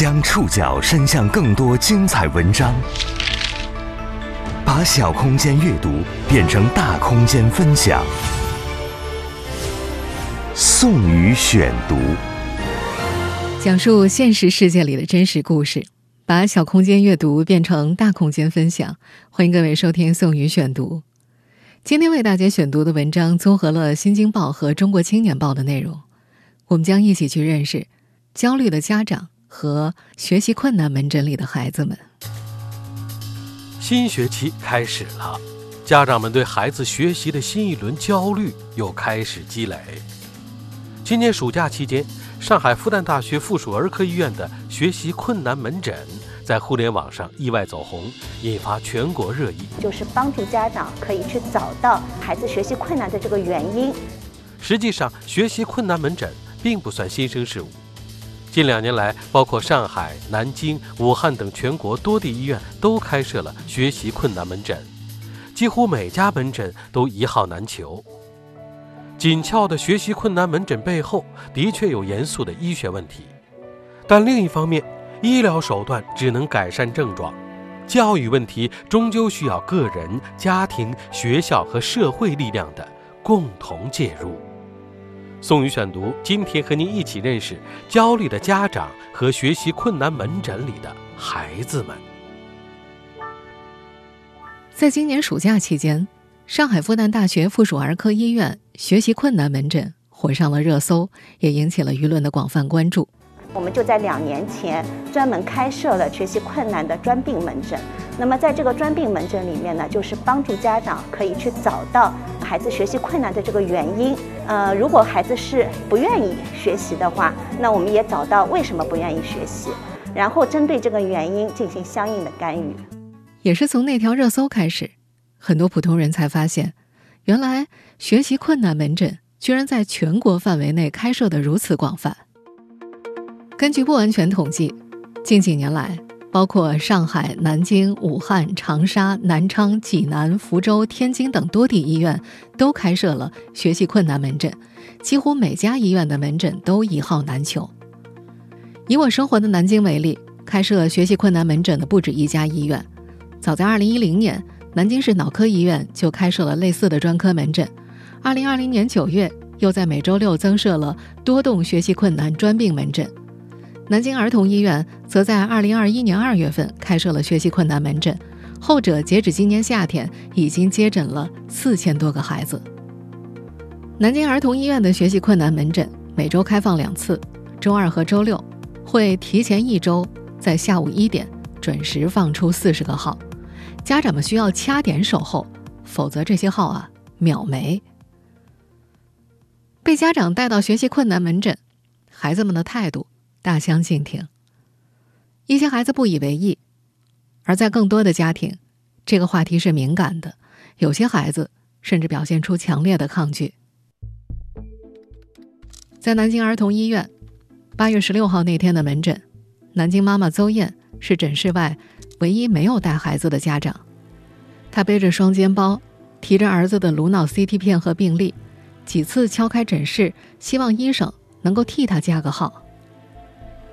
将触角伸向更多精彩文章，把小空间阅读变成大空间分享。宋宇选读，讲述现实世界里的真实故事，把小空间阅读变成大空间分享。欢迎各位收听宋宇选读。今天为大家选读的文章综合了《新京报》和《中国青年报》的内容，我们将一起去认识焦虑的家长。和学习困难门诊里的孩子们。新学期开始了，家长们对孩子学习的新一轮焦虑又开始积累。今年暑假期间，上海复旦大学附属儿科医院的学习困难门诊在互联网上意外走红，引发全国热议。就是帮助家长可以去找到孩子学习困难的这个原因。实际上，学习困难门诊并不算新生事物。近两年来，包括上海、南京、武汉等全国多地医院都开设了学习困难门诊，几乎每家门诊都一号难求。紧俏的学习困难门诊背后，的确有严肃的医学问题，但另一方面，医疗手段只能改善症状，教育问题终究需要个人、家庭、学校和社会力量的共同介入。宋宇选读，今天和您一起认识焦虑的家长和学习困难门诊里的孩子们。在今年暑假期间，上海复旦大学附属儿科医院学习困难门诊火上了热搜，也引起了舆论的广泛关注。我们就在两年前专门开设了学习困难的专病门诊。那么在这个专病门诊里面呢，就是帮助家长可以去找到孩子学习困难的这个原因。呃，如果孩子是不愿意学习的话，那我们也找到为什么不愿意学习，然后针对这个原因进行相应的干预。也是从那条热搜开始，很多普通人才发现，原来学习困难门诊居然在全国范围内开设的如此广泛。根据不完全统计，近几年来，包括上海、南京、武汉、长沙、南昌、济南、福州、天津等多地医院都开设了学习困难门诊，几乎每家医院的门诊都一号难求。以我生活的南京为例，开设学习困难门诊的不止一家医院。早在2010年，南京市脑科医院就开设了类似的专科门诊。2020年9月，又在每周六增设了多栋学习困难专病门诊。南京儿童医院则在二零二一年二月份开设了学习困难门诊，后者截止今年夏天已经接诊了四千多个孩子。南京儿童医院的学习困难门诊每周开放两次，周二和周六会提前一周在下午一点准时放出四十个号，家长们需要掐点守候，否则这些号啊秒没。被家长带到学习困难门诊，孩子们的态度。大相径庭。一些孩子不以为意，而在更多的家庭，这个话题是敏感的。有些孩子甚至表现出强烈的抗拒。在南京儿童医院，八月十六号那天的门诊，南京妈妈邹艳是诊室外唯一没有带孩子的家长。她背着双肩包，提着儿子的颅脑 CT 片和病历，几次敲开诊室，希望医生能够替她加个号。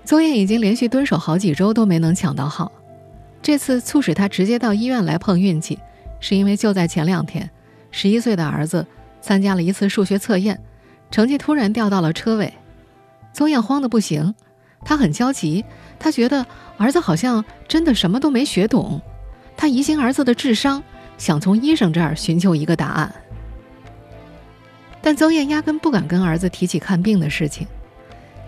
邹燕已经连续蹲守好几周都没能抢到号，这次促使她直接到医院来碰运气，是因为就在前两天，十一岁的儿子参加了一次数学测验，成绩突然掉到了车尾。邹燕慌得不行，她很焦急，她觉得儿子好像真的什么都没学懂，她疑心儿子的智商，想从医生这儿寻求一个答案。但邹燕压根不敢跟儿子提起看病的事情，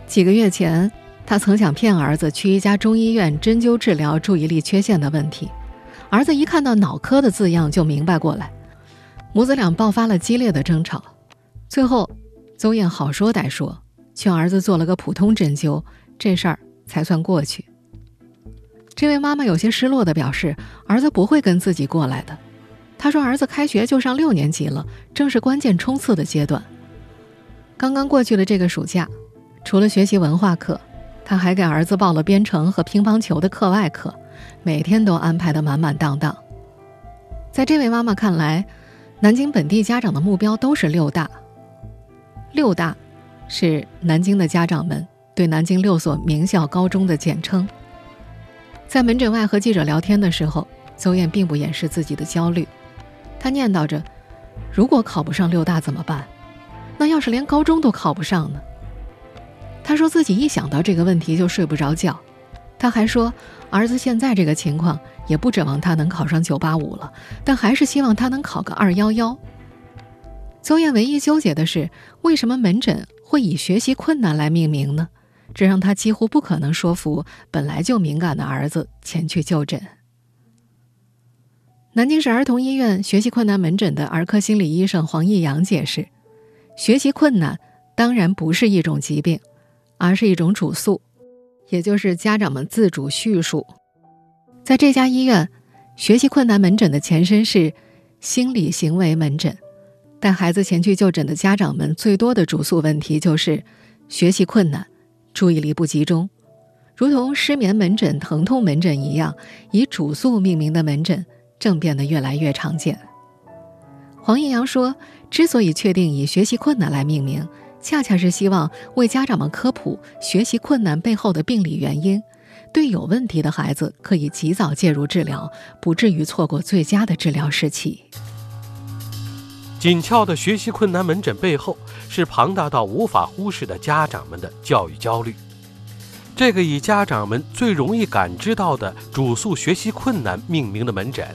几个月前。他曾想骗儿子去一家中医院针灸治疗注意力缺陷的问题，儿子一看到脑科的字样就明白过来，母子俩爆发了激烈的争吵。最后，邹艳好说歹说，劝儿子做了个普通针灸，这事儿才算过去。这位妈妈有些失落地表示，儿子不会跟自己过来的。她说，儿子开学就上六年级了，正是关键冲刺的阶段。刚刚过去的这个暑假，除了学习文化课。他还给儿子报了编程和乒乓球的课外课，每天都安排得满满当当。在这位妈妈看来，南京本地家长的目标都是六大。六大，是南京的家长们对南京六所名校高中的简称。在门诊外和记者聊天的时候，邹燕并不掩饰自己的焦虑，她念叨着：“如果考不上六大怎么办？那要是连高中都考不上呢？”他说自己一想到这个问题就睡不着觉。他还说，儿子现在这个情况也不指望他能考上九八五了，但还是希望他能考个二幺幺。邹燕唯一纠结的是，为什么门诊会以学习困难来命名呢？这让他几乎不可能说服本来就敏感的儿子前去就诊。南京市儿童医院学习困难门诊的儿科心理医生黄义阳解释，学习困难当然不是一种疾病，而是一种主诉。也就是家长们自主叙述，在这家医院，学习困难门诊的前身是心理行为门诊。带孩子前去就诊的家长们最多的主诉问题就是学习困难、注意力不集中，如同失眠门诊、疼痛门诊一样，以主诉命名的门诊正变得越来越常见。黄一阳说：“之所以确定以学习困难来命名。”恰恰是希望为家长们科普学习困难背后的病理原因，对有问题的孩子可以及早介入治疗，不至于错过最佳的治疗时期。紧俏的学习困难门诊背后，是庞大到无法忽视的家长们的教育焦虑。这个以家长们最容易感知到的主诉学习困难命名的门诊，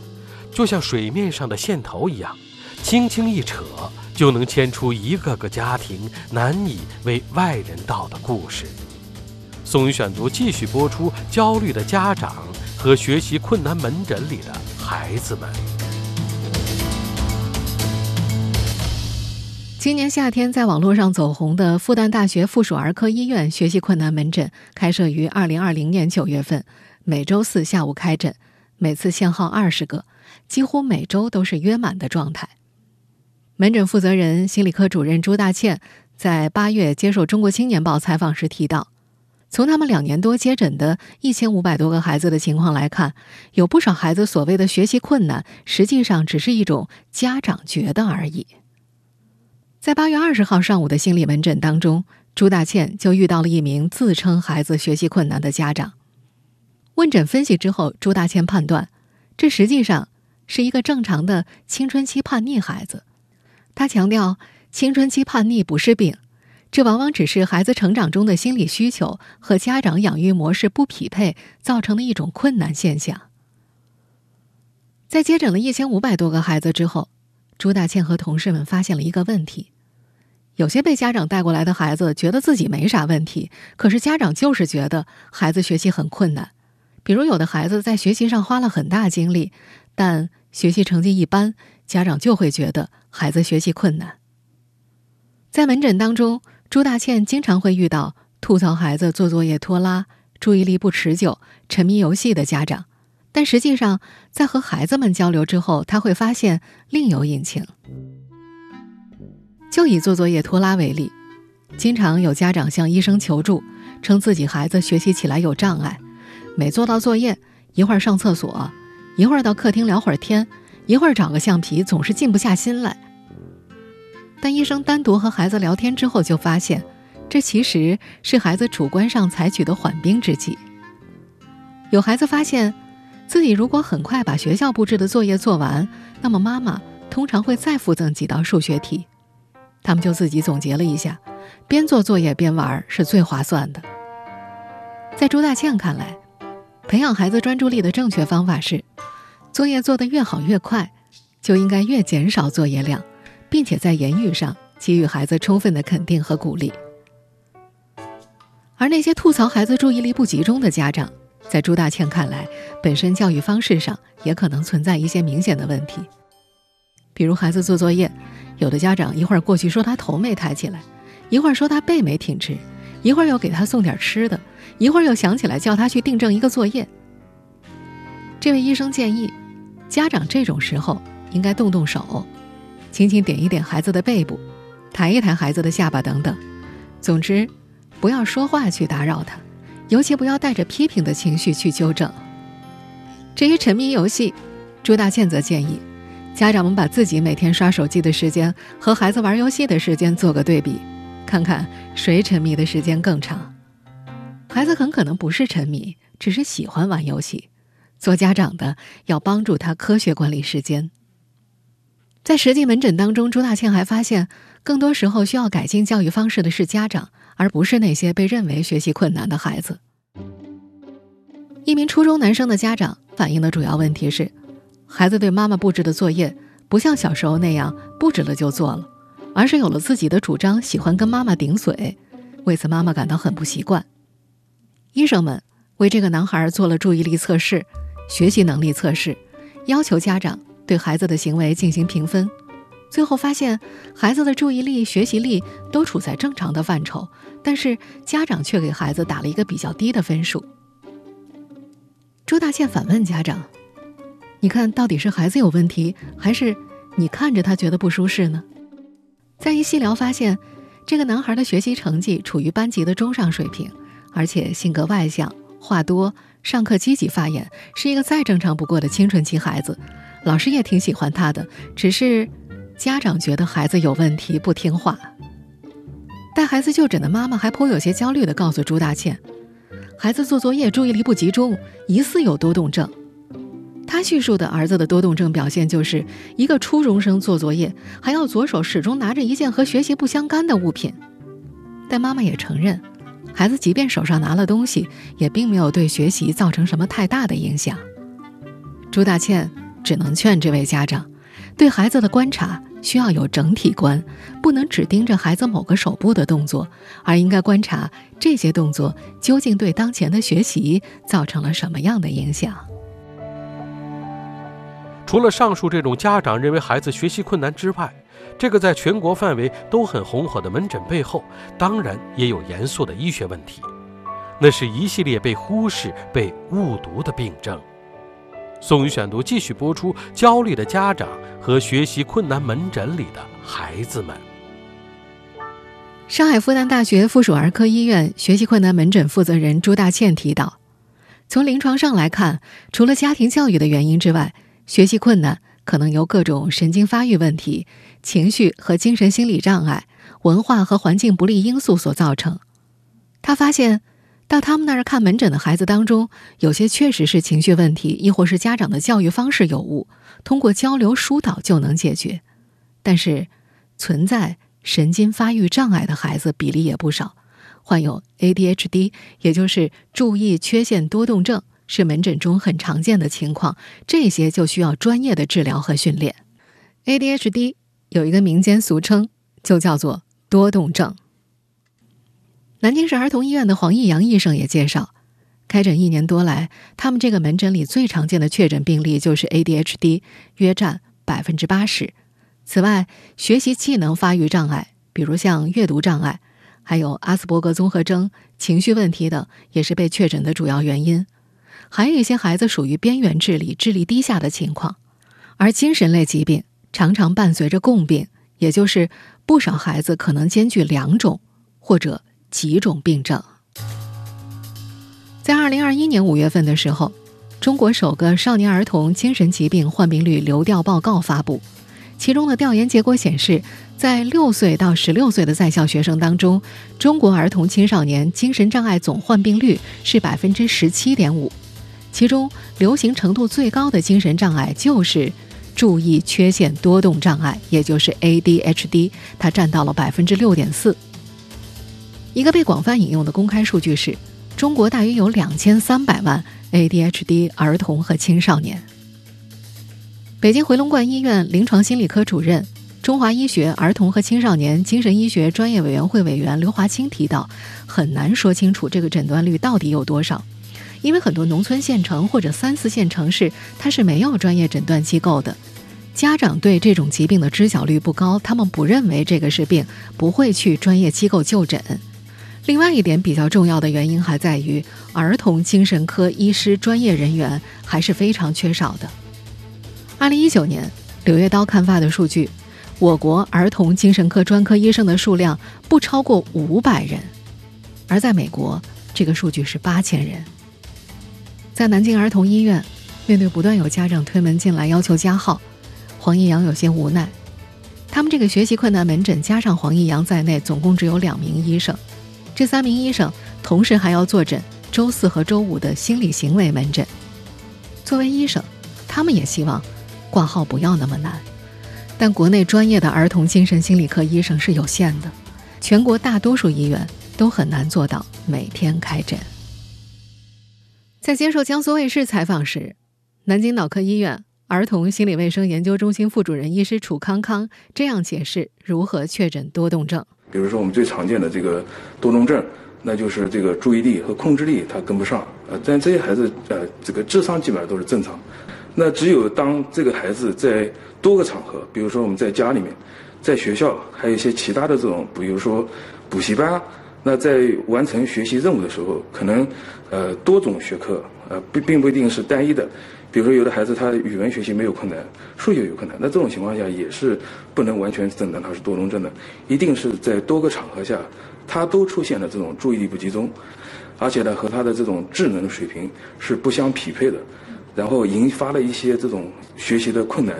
就像水面上的线头一样，轻轻一扯。就能牵出一个个家庭难以为外人道的故事。宋宇选读继续播出：焦虑的家长和学习困难门诊里的孩子们。今年夏天在网络上走红的复旦大学附属儿科医院学习困难门诊，开设于二零二零年九月份，每周四下午开诊，每次限号二十个，几乎每周都是约满的状态。门诊负责人、心理科主任朱大倩在八月接受《中国青年报》采访时提到，从他们两年多接诊的一千五百多个孩子的情况来看，有不少孩子所谓的学习困难，实际上只是一种家长觉得而已。在八月二十号上午的心理门诊当中，朱大倩就遇到了一名自称孩子学习困难的家长。问诊分析之后，朱大倩判断，这实际上是一个正常的青春期叛逆孩子。他强调，青春期叛逆不是病，这往往只是孩子成长中的心理需求和家长养育模式不匹配造成的一种困难现象。在接诊了一千五百多个孩子之后，朱大倩和同事们发现了一个问题：有些被家长带过来的孩子觉得自己没啥问题，可是家长就是觉得孩子学习很困难。比如，有的孩子在学习上花了很大精力，但学习成绩一般。家长就会觉得孩子学习困难。在门诊当中，朱大倩经常会遇到吐槽孩子做作业拖拉、注意力不持久、沉迷游戏的家长，但实际上在和孩子们交流之后，他会发现另有隐情。就以做作业拖拉为例，经常有家长向医生求助，称自己孩子学习起来有障碍，每做到作业，一会儿上厕所，一会儿到客厅聊会儿天。一会儿找个橡皮，总是静不下心来。但医生单独和孩子聊天之后，就发现，这其实是孩子主观上采取的缓兵之计。有孩子发现，自己如果很快把学校布置的作业做完，那么妈妈通常会再附赠几道数学题。他们就自己总结了一下，边做作业边玩是最划算的。在朱大倩看来，培养孩子专注力的正确方法是。作业做得越好越快，就应该越减少作业量，并且在言语上给予孩子充分的肯定和鼓励。而那些吐槽孩子注意力不集中的家长，在朱大倩看来，本身教育方式上也可能存在一些明显的问题。比如孩子做作业，有的家长一会儿过去说他头没抬起来，一会儿说他背没挺直，一会儿又给他送点吃的，一会儿又想起来叫他去订正一个作业。这位医生建议。家长这种时候应该动动手，轻轻点一点孩子的背部，抬一抬孩子的下巴等等。总之，不要说话去打扰他，尤其不要带着批评的情绪去纠正。至于沉迷游戏，朱大倩则建议家长们把自己每天刷手机的时间和孩子玩游戏的时间做个对比，看看谁沉迷的时间更长。孩子很可能不是沉迷，只是喜欢玩游戏。做家长的要帮助他科学管理时间。在实际门诊当中，朱大倩还发现，更多时候需要改进教育方式的是家长，而不是那些被认为学习困难的孩子。一名初中男生的家长反映的主要问题是，孩子对妈妈布置的作业不像小时候那样布置了就做了，而是有了自己的主张，喜欢跟妈妈顶嘴，为此妈妈感到很不习惯。医生们为这个男孩做了注意力测试、学习能力测试，要求家长对孩子的行为进行评分，最后发现孩子的注意力、学习力都处在正常的范畴，但是家长却给孩子打了一个比较低的分数。朱大倩反问家长：“你看到底是孩子有问题，还是你看着他觉得不舒适呢？”再一细聊，发现这个男孩的学习成绩处于班级的中上水平，而且性格外向、话多、上课积极发言，是一个再正常不过的青春期孩子。老师也挺喜欢他的，只是家长觉得孩子有问题，不听话。带孩子就诊的妈妈还颇有些焦虑地告诉朱大倩。孩子做作业注意力不集中，疑似有多动症。他叙述的儿子的多动症表现就是一个初中生做作业，还要左手始终拿着一件和学习不相干的物品。但妈妈也承认，孩子即便手上拿了东西，也并没有对学习造成什么太大的影响。朱大倩只能劝这位家长，对孩子的观察。需要有整体观，不能只盯着孩子某个手部的动作，而应该观察这些动作究竟对当前的学习造成了什么样的影响。除了上述这种家长认为孩子学习困难之外，这个在全国范围都很红火的门诊背后，当然也有严肃的医学问题，那是一系列被忽视、被误读的病症。宋宇选读继续播出：焦虑的家长和学习困难门诊里的孩子们。上海复旦大学附属儿科医院学习困难门诊负责人朱大倩提到，从临床上来看，除了家庭教育的原因之外，学习困难可能由各种神经发育问题、情绪和精神心理障碍、文化和环境不利因素所造成。他发现。到他们那儿看门诊的孩子当中，有些确实是情绪问题，亦或是家长的教育方式有误，通过交流疏导就能解决。但是，存在神经发育障碍的孩子比例也不少，患有 ADHD，也就是注意缺陷多动症，是门诊中很常见的情况。这些就需要专业的治疗和训练。ADHD 有一个民间俗称，就叫做多动症。南京市儿童医院的黄义阳医生也介绍，开诊一年多来，他们这个门诊里最常见的确诊病例就是 ADHD，约占百分之八十。此外，学习技能发育障碍，比如像阅读障碍，还有阿斯伯格综合征、情绪问题等，也是被确诊的主要原因。还有一些孩子属于边缘智力、智力低下的情况。而精神类疾病常常伴随着共病，也就是不少孩子可能兼具两种或者。几种病症，在二零二一年五月份的时候，中国首个少年儿童精神疾病患病率流调报告发布，其中的调研结果显示，在六岁到十六岁的在校学生当中，中国儿童青少年精神障碍总患病率是百分之十七点五，其中流行程度最高的精神障碍就是注意缺陷多动障碍，也就是 ADHD，它占到了百分之六点四。一个被广泛引用的公开数据是，中国大约有两千三百万 ADHD 儿童和青少年。北京回龙观医院临床心理科主任、中华医学儿童和青少年精神医学专业委员会委员刘华清提到，很难说清楚这个诊断率到底有多少，因为很多农村县城或者三四线城市，它是没有专业诊断机构的，家长对这种疾病的知晓率不高，他们不认为这个是病，不会去专业机构就诊。另外一点比较重要的原因还在于，儿童精神科医师专业人员还是非常缺少的。二零一九年，《柳叶刀》刊发的数据，我国儿童精神科专科医生的数量不超过五百人，而在美国，这个数据是八千人。在南京儿童医院，面对不断有家长推门进来要求加号，黄一阳有些无奈。他们这个学习困难门诊加上黄一阳在内，总共只有两名医生。这三名医生同时还要坐诊周四和周五的心理行为门诊。作为医生，他们也希望挂号不要那么难，但国内专业的儿童精神心理科医生是有限的，全国大多数医院都很难做到每天开诊。在接受江苏卫视采访时，南京脑科医院儿童心理卫生研究中心副主任医师楚康康这样解释如何确诊多动症。比如说，我们最常见的这个多动症，那就是这个注意力和控制力它跟不上，呃，但这些孩子呃，这个智商基本上都是正常。那只有当这个孩子在多个场合，比如说我们在家里面，在学校，还有一些其他的这种，比如说补习班，那在完成学习任务的时候，可能呃多种学科，呃并并不一定是单一的。比如说，有的孩子他语文学习没有困难，数学有困难，那这种情况下也是不能完全诊断他是多动症的，一定是在多个场合下，他都出现了这种注意力不集中，而且呢和他的这种智能水平是不相匹配的，然后引发了一些这种学习的困难，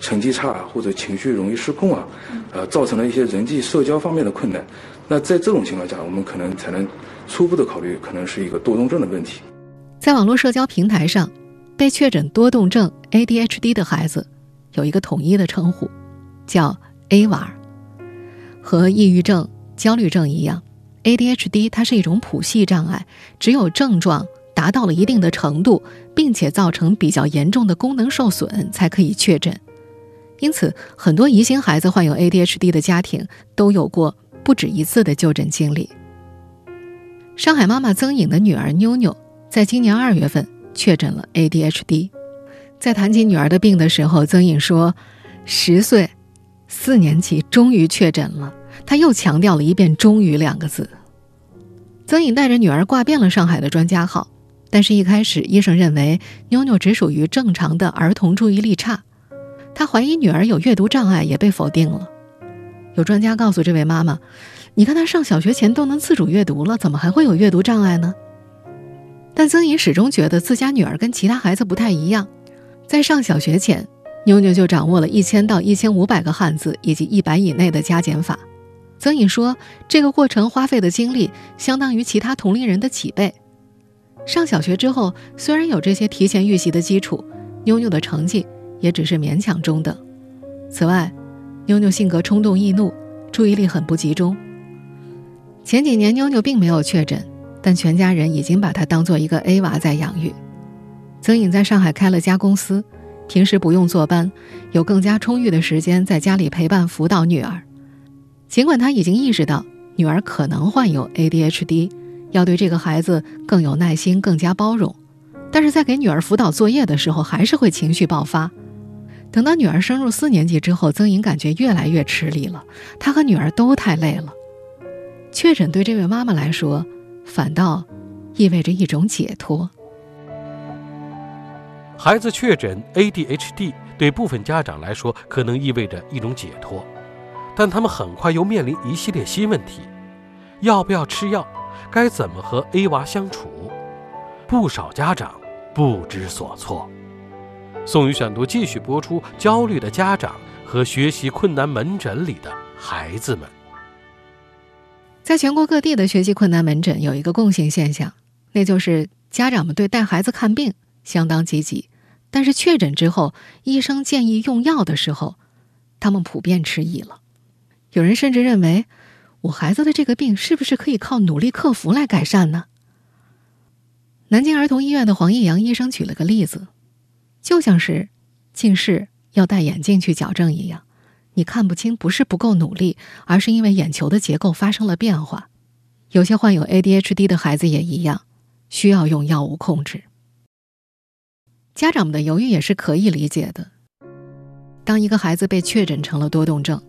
成绩差或者情绪容易失控啊，呃，造成了一些人际社交方面的困难。那在这种情况下，我们可能才能初步的考虑，可能是一个多动症的问题。在网络社交平台上。被确诊多动症 （ADHD） 的孩子有一个统一的称呼，叫 A 娃。和抑郁症、焦虑症一样，ADHD 它是一种谱系障碍，只有症状达到了一定的程度，并且造成比较严重的功能受损，才可以确诊。因此，很多疑心孩子患有 ADHD 的家庭都有过不止一次的就诊经历。上海妈妈曾颖的女儿妞妞，在今年二月份。确诊了 ADHD，在谈起女儿的病的时候，曾颖说：“十岁，四年级，终于确诊了。”她又强调了一遍“终于”两个字。曾颖带着女儿挂遍了上海的专家号，但是，一开始医生认为妞妞只属于正常的儿童注意力差，他怀疑女儿有阅读障碍，也被否定了。有专家告诉这位妈妈：“你看，她上小学前都能自主阅读了，怎么还会有阅读障碍呢？”但曾颖始终觉得自家女儿跟其他孩子不太一样，在上小学前，妞妞就掌握了一千到一千五百个汉字以及一百以内的加减法。曾颖说，这个过程花费的精力相当于其他同龄人的几倍。上小学之后，虽然有这些提前预习的基础，妞妞的成绩也只是勉强中等。此外，妞妞性格冲动易怒，注意力很不集中。前几年，妞妞并没有确诊。但全家人已经把她当做一个 A 娃在养育。曾颖在上海开了家公司，平时不用坐班，有更加充裕的时间在家里陪伴辅导女儿。尽管他已经意识到女儿可能患有 ADHD，要对这个孩子更有耐心、更加包容，但是在给女儿辅导作业的时候，还是会情绪爆发。等到女儿升入四年级之后，曾颖感觉越来越吃力了，她和女儿都太累了。确诊对这位妈妈来说。反倒意味着一种解脱。孩子确诊 ADHD 对部分家长来说可能意味着一种解脱，但他们很快又面临一系列新问题：要不要吃药？该怎么和 A 娃相处？不少家长不知所措。宋宇选读继续播出：焦虑的家长和学习困难门诊里的孩子们。在全国各地的学习困难门诊有一个共性现象，那就是家长们对带孩子看病相当积极，但是确诊之后，医生建议用药的时候，他们普遍迟疑了。有人甚至认为，我孩子的这个病是不是可以靠努力克服来改善呢？南京儿童医院的黄义阳医生举了个例子，就像是近视要戴眼镜去矫正一样。你看不清，不是不够努力，而是因为眼球的结构发生了变化。有些患有 ADHD 的孩子也一样，需要用药物控制。家长们的犹豫也是可以理解的。当一个孩子被确诊成了多动症，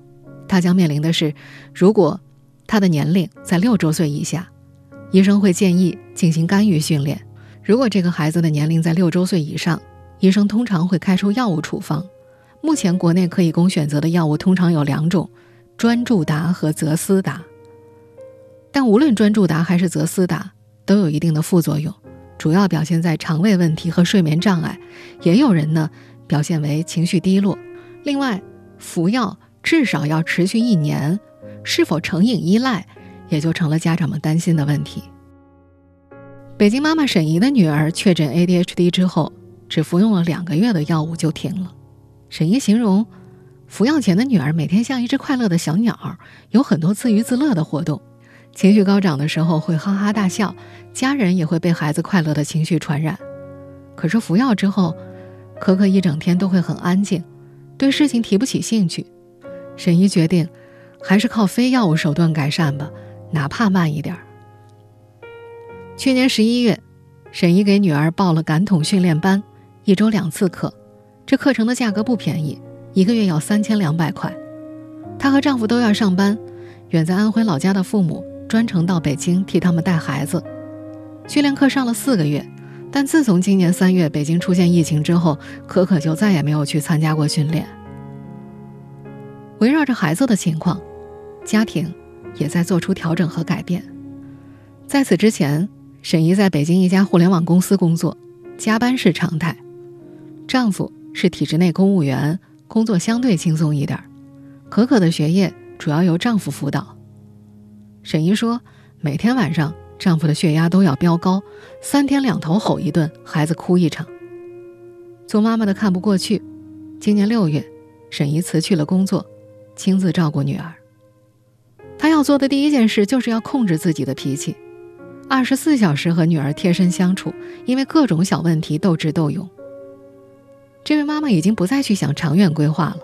他将面临的是，如果他的年龄在六周岁以下，医生会建议进行干预训练；如果这个孩子的年龄在六周岁以上，医生通常会开出药物处方。目前国内可以供选择的药物通常有两种，专注达和泽思达。但无论专注达还是泽思达，都有一定的副作用，主要表现在肠胃问题和睡眠障碍。也有人呢表现为情绪低落。另外，服药至少要持续一年，是否成瘾依赖，也就成了家长们担心的问题。北京妈妈沈怡的女儿确诊 ADHD 之后，只服用了两个月的药物就停了。沈怡形容，服药前的女儿每天像一只快乐的小鸟，有很多自娱自乐的活动，情绪高涨的时候会哈哈大笑，家人也会被孩子快乐的情绪传染。可是服药之后，可可一整天都会很安静，对事情提不起兴趣。沈姨决定，还是靠非药物手段改善吧，哪怕慢一点儿。去年十一月，沈姨给女儿报了感统训练班，一周两次课，这课程的价格不便宜，一个月要三千两百块。她和丈夫都要上班，远在安徽老家的父母专程到北京替他们带孩子。训练课上了四个月，但自从今年三月北京出现疫情之后，可可就再也没有去参加过训练。围绕着孩子的情况，家庭也在做出调整和改变。在此之前。沈怡在北京一家互联网公司工作，加班是常态。丈夫是体制内公务员，工作相对轻松一点。可可的学业主要由丈夫辅导。沈怡说，每天晚上丈夫的血压都要飙高，三天两头吼一顿，孩子哭一场。做妈妈的看不过去，今年六月，沈怡辞去了工作，亲自照顾女儿。她要做的第一件事就是要控制自己的脾气。二十四小时和女儿贴身相处，因为各种小问题斗智斗勇。这位妈妈已经不再去想长远规划了，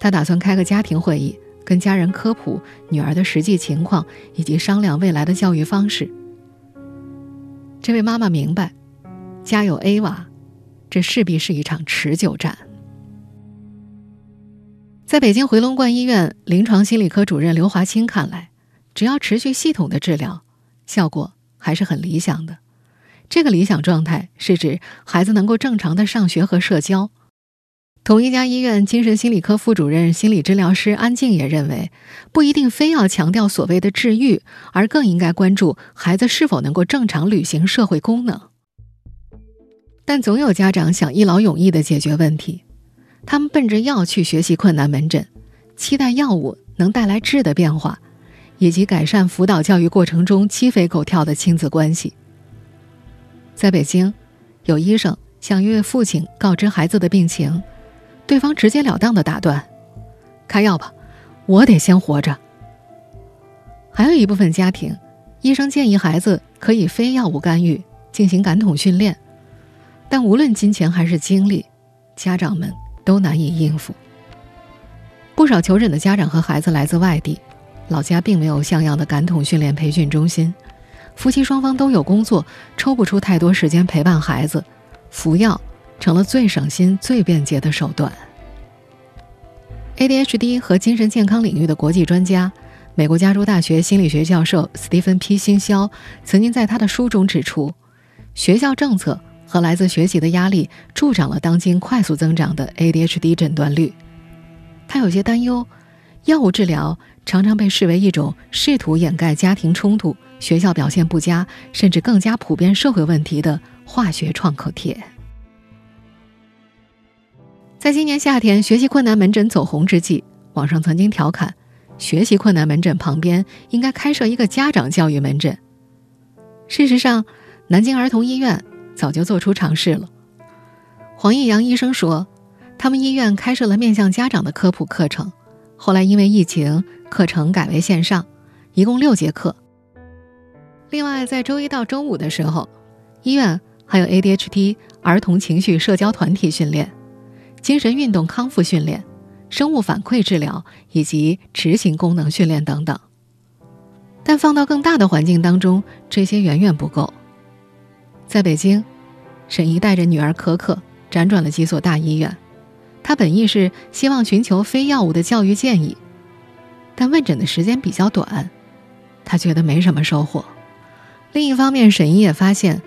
她打算开个家庭会议，跟家人科普女儿的实际情况，以及商量未来的教育方式。这位妈妈明白，家有 A 娃，这势必是一场持久战。在北京回龙观医院临床心理科主任刘华清看来，只要持续系统的治疗，效果。还是很理想的。这个理想状态是指孩子能够正常的上学和社交。同一家医院精神心理科副主任、心理治疗师安静也认为，不一定非要强调所谓的治愈，而更应该关注孩子是否能够正常履行社会功能。但总有家长想一劳永逸的解决问题，他们奔着药去学习困难门诊，期待药物能带来质的变化。以及改善辅导教育过程中鸡飞狗跳的亲子关系。在北京，有医生向一位父亲告知孩子的病情，对方直截了当的打断：“开药吧，我得先活着。”还有一部分家庭，医生建议孩子可以非药物干预进行感统训练，但无论金钱还是精力，家长们都难以应付。不少求诊的家长和孩子来自外地。老家并没有像样的感统训练培训中心，夫妻双方都有工作，抽不出太多时间陪伴孩子，服药成了最省心、最便捷的手段。ADHD 和精神健康领域的国际专家、美国加州大学心理学教授斯蒂芬 ·P· 辛肖曾经在他的书中指出，学校政策和来自学习的压力助长了当今快速增长的 ADHD 诊断率。他有些担忧，药物治疗。常常被视为一种试图掩盖家庭冲突、学校表现不佳，甚至更加普遍社会问题的化学创可贴。在今年夏天，学习困难门诊走红之际，网上曾经调侃：“学习困难门诊旁边应该开设一个家长教育门诊。”事实上，南京儿童医院早就做出尝试了。黄义阳医生说，他们医院开设了面向家长的科普课程，后来因为疫情。课程改为线上，一共六节课。另外，在周一到周五的时候，医院还有 ADHD 儿童情绪社交团体训练、精神运动康复训练、生物反馈治疗以及执行功能训练等等。但放到更大的环境当中，这些远远不够。在北京，沈怡带着女儿可可辗转了几所大医院，他本意是希望寻求非药物的教育建议。但问诊的时间比较短，他觉得没什么收获。另一方面，沈怡也发现，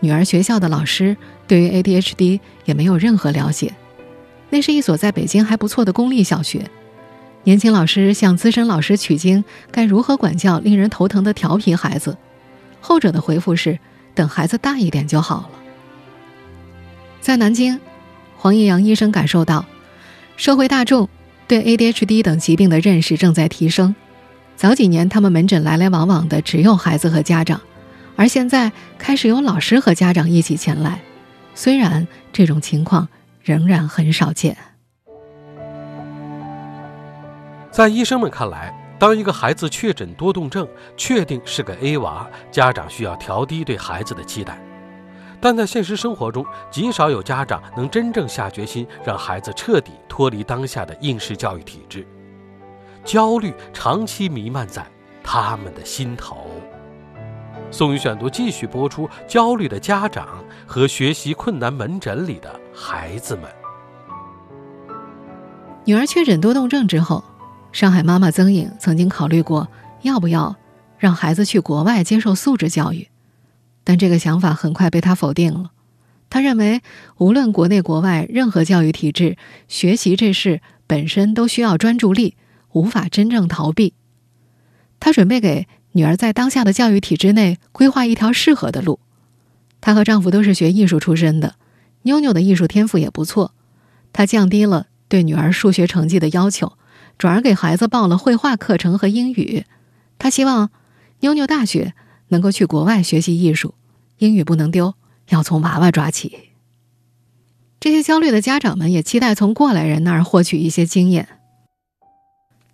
女儿学校的老师对于 ADHD 也没有任何了解。那是一所在北京还不错的公立小学，年轻老师向资深老师取经，该如何管教令人头疼的调皮孩子？后者的回复是：等孩子大一点就好了。在南京，黄义阳医生感受到，社会大众。对 ADHD 等疾病的认识正在提升，早几年他们门诊来来往往的只有孩子和家长，而现在开始有老师和家长一起前来。虽然这种情况仍然很少见，在医生们看来，当一个孩子确诊多动症，确定是个 A 娃，家长需要调低对孩子的期待。但在现实生活中，极少有家长能真正下决心让孩子彻底脱离当下的应试教育体制，焦虑长期弥漫在他们的心头。宋宇选读继续播出：焦虑的家长和学习困难门诊里的孩子们。女儿确诊多动症之后，上海妈妈曾颖曾经考虑过要不要让孩子去国外接受素质教育。但这个想法很快被他否定了。他认为，无论国内国外，任何教育体制，学习这事本身都需要专注力，无法真正逃避。他准备给女儿在当下的教育体制内规划一条适合的路。她和丈夫都是学艺术出身的，妞妞的艺术天赋也不错。他降低了对女儿数学成绩的要求，转而给孩子报了绘画课程和英语。他希望妞妞大学。能够去国外学习艺术，英语不能丢，要从娃娃抓起。这些焦虑的家长们也期待从过来人那儿获取一些经验。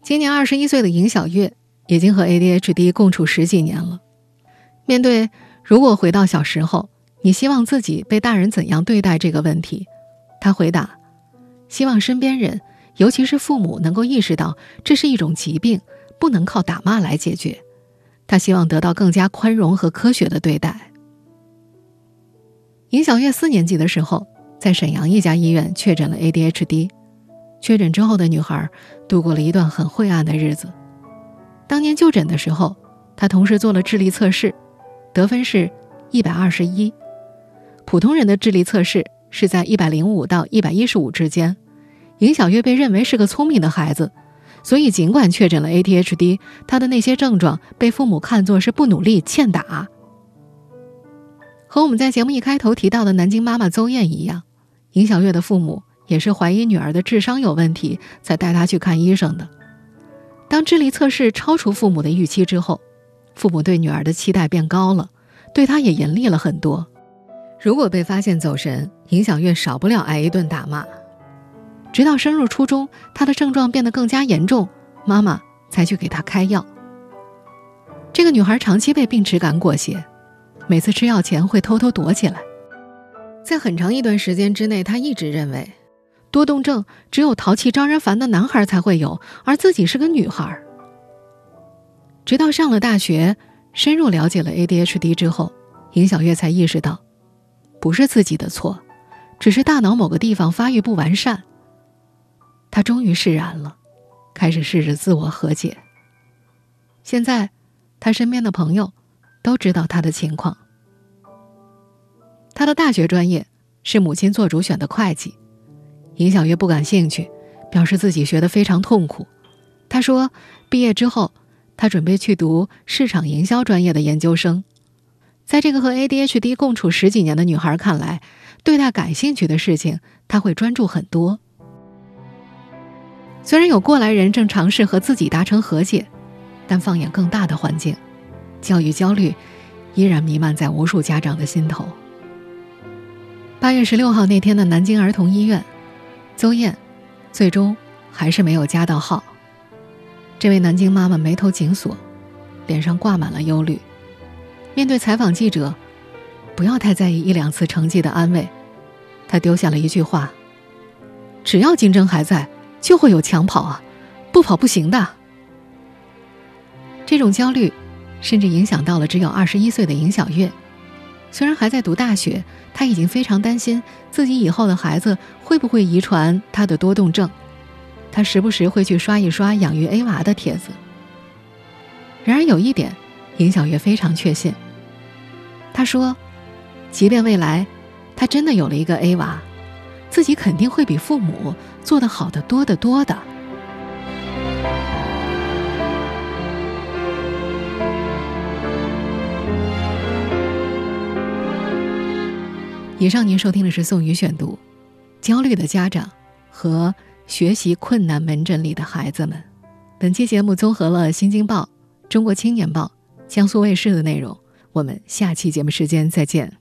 今年二十一岁的尹小月已经和 ADHD 共处十几年了。面对如果回到小时候，你希望自己被大人怎样对待这个问题，他回答：希望身边人，尤其是父母，能够意识到这是一种疾病，不能靠打骂来解决。他希望得到更加宽容和科学的对待。尹小月四年级的时候，在沈阳一家医院确诊了 ADHD。确诊之后的女孩度过了一段很晦暗的日子。当年就诊的时候，她同时做了智力测试，得分是一百二十一。普通人的智力测试是在一百零五到一百一十五之间。尹小月被认为是个聪明的孩子。所以，尽管确诊了 ADHD，她的那些症状被父母看作是不努力、欠打。和我们在节目一开头提到的南京妈妈邹艳一样，尹小月的父母也是怀疑女儿的智商有问题，才带她去看医生的。当智力测试超出父母的预期之后，父母对女儿的期待变高了，对她也严厉了很多。如果被发现走神，尹小月少不了挨一顿打骂。直到升入初中，她的症状变得更加严重，妈妈才去给她开药。这个女孩长期被病耻感裹挟，每次吃药前会偷偷躲起来。在很长一段时间之内，她一直认为，多动症只有淘气招人烦的男孩才会有，而自己是个女孩。直到上了大学，深入了解了 ADHD 之后，尹小月才意识到，不是自己的错，只是大脑某个地方发育不完善。他终于释然了，开始试着自我和解。现在，他身边的朋友都知道他的情况。他的大学专业是母亲做主选的会计，尹小月不感兴趣，表示自己学得非常痛苦。他说，毕业之后，他准备去读市场营销专业的研究生。在这个和 ADHD 共处十几年的女孩看来，对待感兴趣的事情，他会专注很多。虽然有过来人正尝试和自己达成和解，但放眼更大的环境，教育焦虑依然弥漫在无数家长的心头。八月十六号那天的南京儿童医院，邹艳最终还是没有加到号。这位南京妈妈眉头紧锁，脸上挂满了忧虑。面对采访记者，不要太在意一两次成绩的安慰，她丢下了一句话：“只要竞争还在。”就会有抢跑啊，不跑不行的。这种焦虑，甚至影响到了只有二十一岁的尹小月。虽然还在读大学，她已经非常担心自己以后的孩子会不会遗传她的多动症。她时不时会去刷一刷养育 A 娃的帖子。然而有一点，尹小月非常确信。她说，即便未来，她真的有了一个 A 娃。自己肯定会比父母做得好的多得多的。以上您收听的是宋宇选读，《焦虑的家长和学习困难门诊里的孩子们》。本期节目综合了《新京报》《中国青年报》、江苏卫视的内容。我们下期节目时间再见。